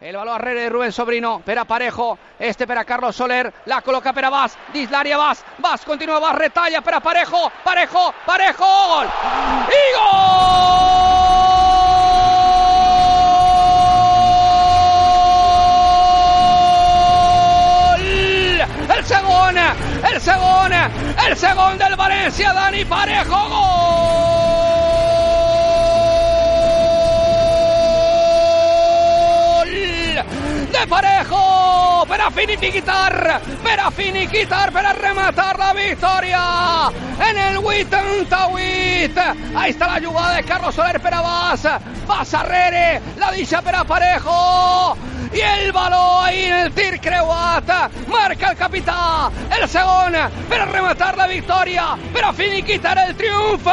El balón a de Rubén Sobrino, Pera Parejo, este para Carlos Soler, la coloca Pera Vaz, Dislaria Vaz, Vaz continúa Vaz, retalla, Pera Parejo, Parejo, Parejo, gol. ¡Y gol! El segundo, el segundo, el segundo del Valencia, Dani Parejo, gol de Parejo para finiquitar, para finiquitar, para rematar la victoria en el 88. Ahí está la jugada de Carlos Soler, pero vas, vas a Rere, la dicha para Parejo. Y el balón ahí el tir creuat. Marca el capitán, el segundo, para rematar la victoria, para finiquitar el triunfo.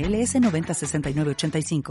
906985.